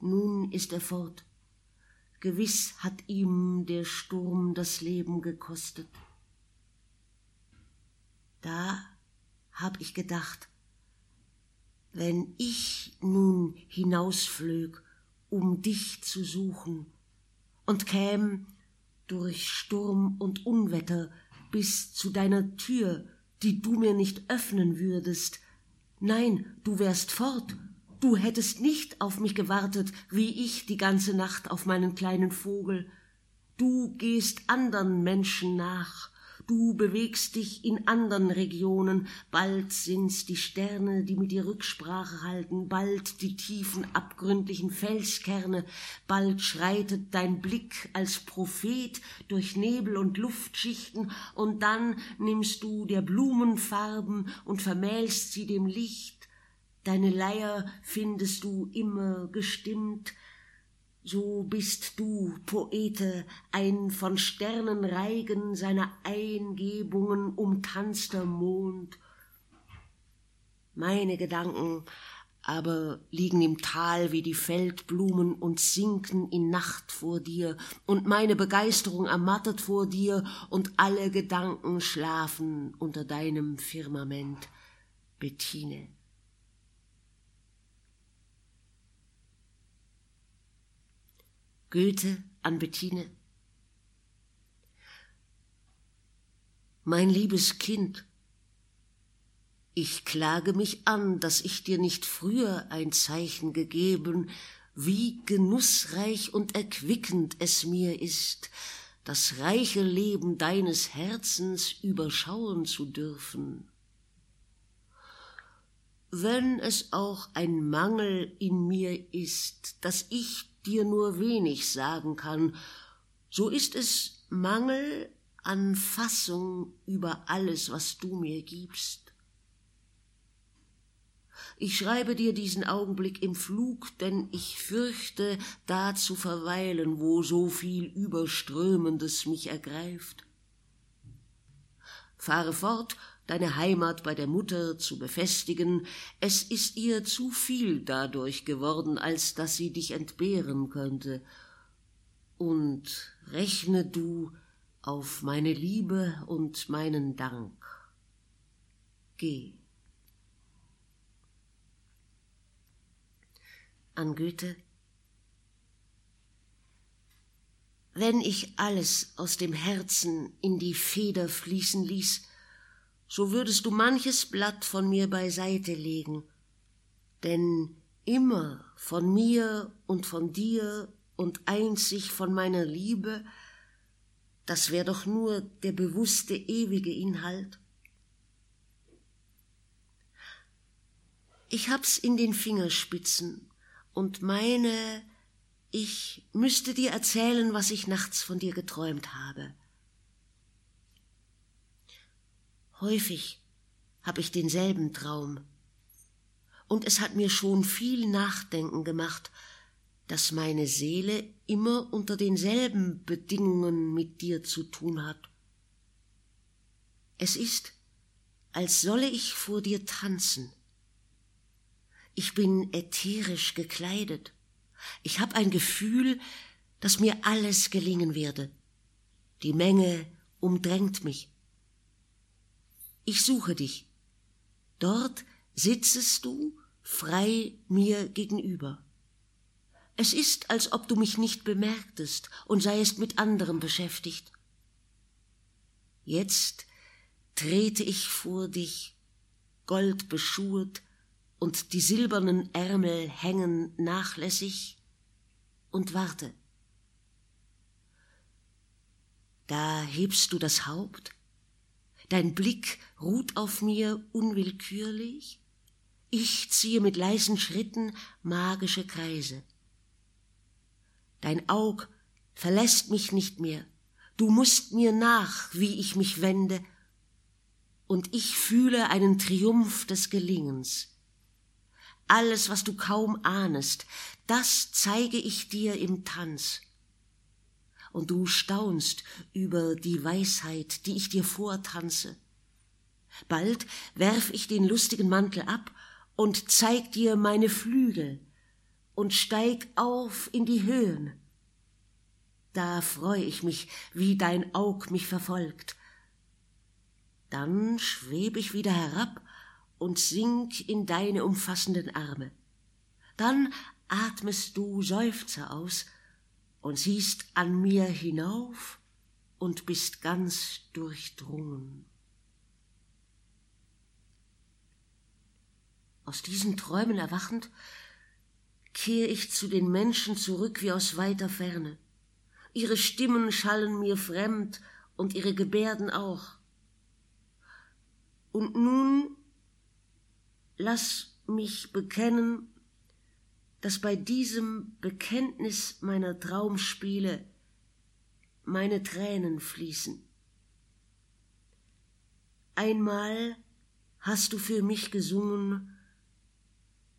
S1: Nun ist er fort. Gewiss hat ihm der Sturm das Leben gekostet. Da hab ich gedacht, wenn ich nun hinausflög, um dich zu suchen, und käm durch Sturm und Unwetter bis zu deiner Tür, die du mir nicht öffnen würdest. Nein, du wärst fort, du hättest nicht auf mich gewartet, wie ich die ganze Nacht auf meinen kleinen Vogel. Du gehst andern Menschen nach, Du bewegst dich in andern Regionen, bald sind's die Sterne, die mit dir Rücksprache halten, bald die tiefen, abgründlichen Felskerne, bald schreitet dein Blick als Prophet durch Nebel und Luftschichten, und dann nimmst du der Blumen Farben und vermählst sie dem Licht, deine Leier findest du immer gestimmt, so bist du, Poete, ein von Sternenreigen seiner Eingebungen umtanzter Mond. Meine Gedanken aber liegen im Tal wie die Feldblumen und sinken in Nacht vor dir, und meine Begeisterung ermattet vor dir, und alle Gedanken schlafen unter deinem Firmament, Bettine. Goethe an Bettine. Mein liebes Kind, ich klage mich an, dass ich dir nicht früher ein Zeichen gegeben, wie genussreich und erquickend es mir ist, das reiche Leben deines Herzens überschauen zu dürfen. Wenn es auch ein Mangel in mir ist, dass ich dir nur wenig sagen kann, so ist es Mangel an Fassung über alles, was du mir gibst. Ich schreibe dir diesen Augenblick im Flug, denn ich fürchte, da zu verweilen, wo so viel Überströmendes mich ergreift. Fahre fort, deine Heimat bei der Mutter zu befestigen, es ist ihr zu viel dadurch geworden, als dass sie dich entbehren könnte, und rechne du auf meine Liebe und meinen Dank. Geh. An Goethe Wenn ich alles aus dem Herzen in die Feder fließen ließ, so würdest du manches Blatt von mir beiseite legen, denn immer von mir und von dir und einzig von meiner Liebe, das wär doch nur der bewusste ewige Inhalt. Ich hab's in den Fingerspitzen und meine, ich müsste dir erzählen, was ich nachts von dir geträumt habe. Häufig habe ich denselben Traum. Und es hat mir schon viel Nachdenken gemacht, dass meine Seele immer unter denselben Bedingungen mit dir zu tun hat. Es ist, als solle ich vor dir tanzen. Ich bin ätherisch gekleidet. Ich habe ein Gefühl, dass mir alles gelingen werde. Die Menge umdrängt mich. Ich suche dich. Dort sitzest du frei mir gegenüber. Es ist, als ob du mich nicht bemerktest und seiest mit anderem beschäftigt. Jetzt trete ich vor dich, goldbeschuhet, und die silbernen Ärmel hängen nachlässig und warte. Da hebst du das Haupt Dein Blick ruht auf mir unwillkürlich. Ich ziehe mit leisen Schritten magische Kreise. Dein Aug verlässt mich nicht mehr. Du musst mir nach, wie ich mich wende, und ich fühle einen Triumph des Gelingens. Alles, was du kaum ahnest, das zeige ich dir im Tanz und du staunst über die Weisheit, die ich dir vortanze. Bald werf ich den lustigen Mantel ab und zeig dir meine Flügel und steig auf in die Höhen. Da freu ich mich, wie dein Aug mich verfolgt. Dann schweb ich wieder herab und sink in deine umfassenden Arme. Dann atmest du Seufzer aus und siehst an mir hinauf und bist ganz durchdrungen. Aus diesen Träumen erwachend kehre ich zu den Menschen zurück wie aus weiter Ferne. Ihre Stimmen schallen mir fremd und ihre Gebärden auch. Und nun lass mich bekennen, dass bei diesem Bekenntnis meiner Traumspiele meine Tränen fließen. Einmal hast du für mich gesungen,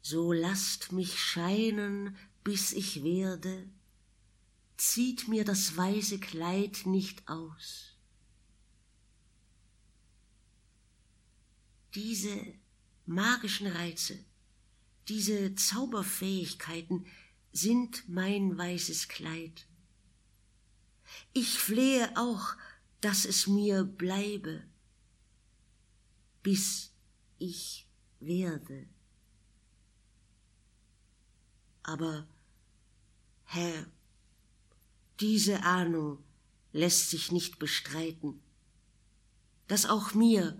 S1: so lasst mich scheinen, bis ich werde, zieht mir das weiße Kleid nicht aus. Diese magischen Reize, diese Zauberfähigkeiten sind mein weißes Kleid. Ich flehe auch, dass es mir bleibe, bis ich werde. Aber, Herr, diese Ahnung lässt sich nicht bestreiten, dass auch mir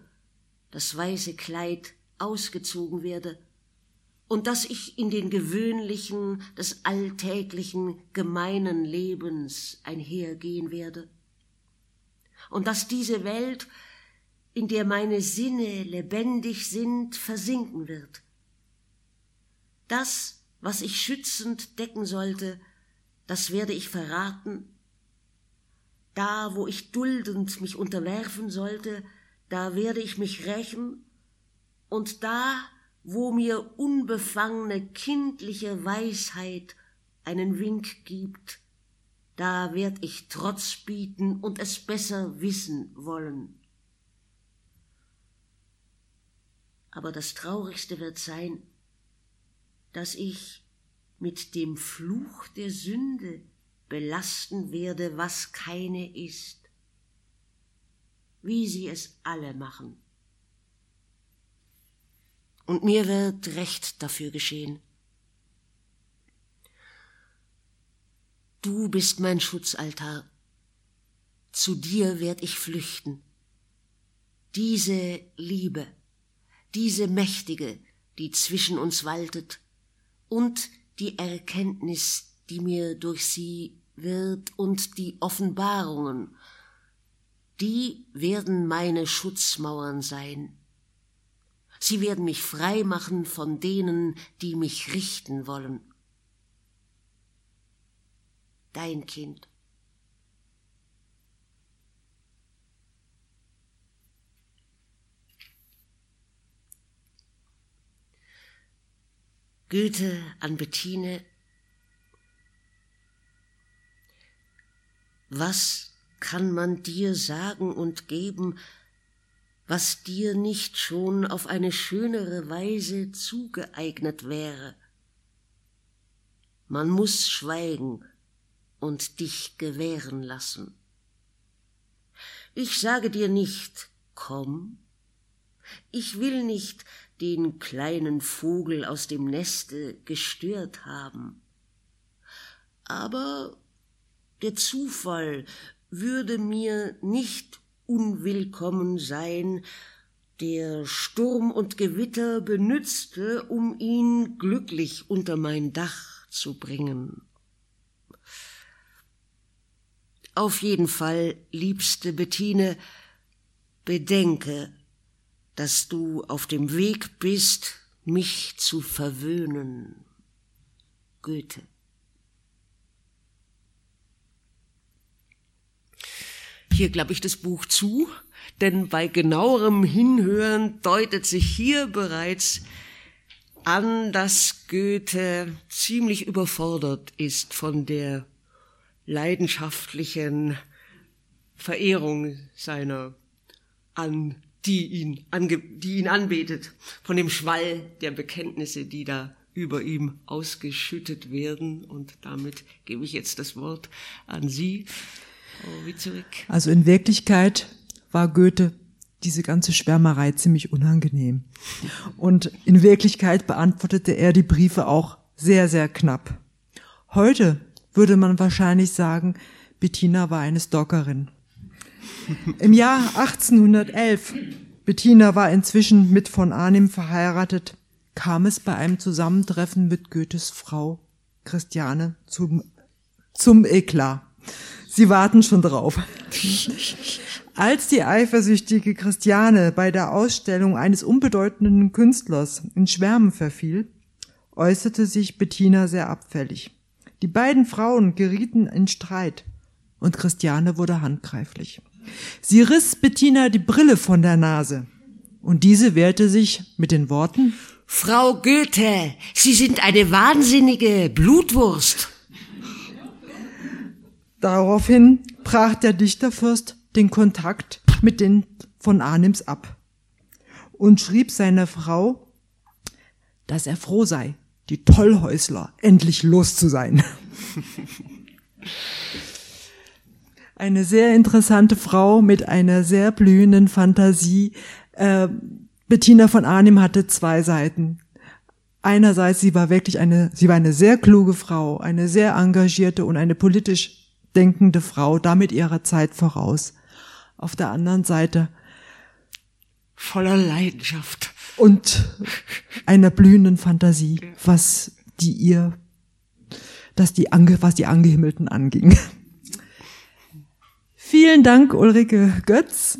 S1: das weiße Kleid ausgezogen werde und dass ich in den gewöhnlichen, des alltäglichen, gemeinen Lebens einhergehen werde und dass diese Welt, in der meine Sinne lebendig sind, versinken wird. Das was ich schützend decken sollte, das werde ich verraten. Da, wo ich duldend mich unterwerfen sollte, da werde ich mich rächen, und da, wo mir unbefangene kindliche Weisheit einen Wink gibt, da werd ich Trotz bieten und es besser wissen wollen. Aber das Traurigste wird sein, dass ich mit dem Fluch der Sünde belasten werde, was keine ist, wie sie es alle machen. Und mir wird Recht dafür geschehen. Du bist mein Schutzaltar, zu dir werd ich flüchten. Diese Liebe, diese mächtige, die zwischen uns waltet, und die Erkenntnis, die mir durch sie wird und die Offenbarungen, die werden meine Schutzmauern sein. Sie werden mich frei machen von denen, die mich richten wollen. Dein Kind. Goethe an Bettine. Was kann man dir sagen und geben, was dir nicht schon auf eine schönere Weise zugeeignet wäre? Man muss schweigen und dich gewähren lassen. Ich sage dir nicht, komm, ich will nicht, den kleinen Vogel aus dem Neste gestört haben. Aber der Zufall würde mir nicht unwillkommen sein, der Sturm und Gewitter benützte, um ihn glücklich unter mein Dach zu bringen. Auf jeden Fall, liebste Bettine, bedenke, dass du auf dem Weg bist, mich zu verwöhnen. Goethe. Hier klappe ich das Buch zu, denn bei genauerem Hinhören deutet sich hier bereits an, dass Goethe ziemlich überfordert ist von der leidenschaftlichen Verehrung seiner an die ihn, ange, die ihn anbetet, von dem Schwall der Bekenntnisse, die da über ihm ausgeschüttet werden. Und damit gebe ich jetzt das Wort an Sie.
S2: Also in Wirklichkeit war Goethe diese ganze Schwärmerei ziemlich unangenehm. Und in Wirklichkeit beantwortete er die Briefe auch sehr, sehr knapp. Heute würde man wahrscheinlich sagen, Bettina war eine Stalkerin. Im Jahr 1811, Bettina war inzwischen mit von Arnim verheiratet, kam es bei einem Zusammentreffen mit Goethes Frau Christiane zum, zum Eklat. Sie warten schon drauf. Als die eifersüchtige Christiane bei der Ausstellung eines unbedeutenden Künstlers in Schwärmen verfiel, äußerte sich Bettina sehr abfällig. Die beiden Frauen gerieten in Streit und Christiane wurde handgreiflich. Sie riss Bettina die Brille von der Nase und diese wehrte sich mit den Worten
S1: Frau Goethe, Sie sind eine wahnsinnige Blutwurst.
S2: Daraufhin brach der Dichterfürst den Kontakt mit den von Arnims ab und schrieb seiner Frau, dass er froh sei, die Tollhäusler endlich los zu sein. Eine sehr interessante Frau mit einer sehr blühenden Fantasie. Äh, Bettina von Arnim hatte zwei Seiten. Einerseits, sie war wirklich eine, sie war eine sehr kluge Frau, eine sehr engagierte und eine politisch denkende Frau, damit ihrer Zeit voraus. Auf der anderen Seite
S1: voller Leidenschaft
S2: und einer blühenden Fantasie, was die ihr, dass die ange, was die Angehimmelten anging. Vielen Dank, Ulrike Götz.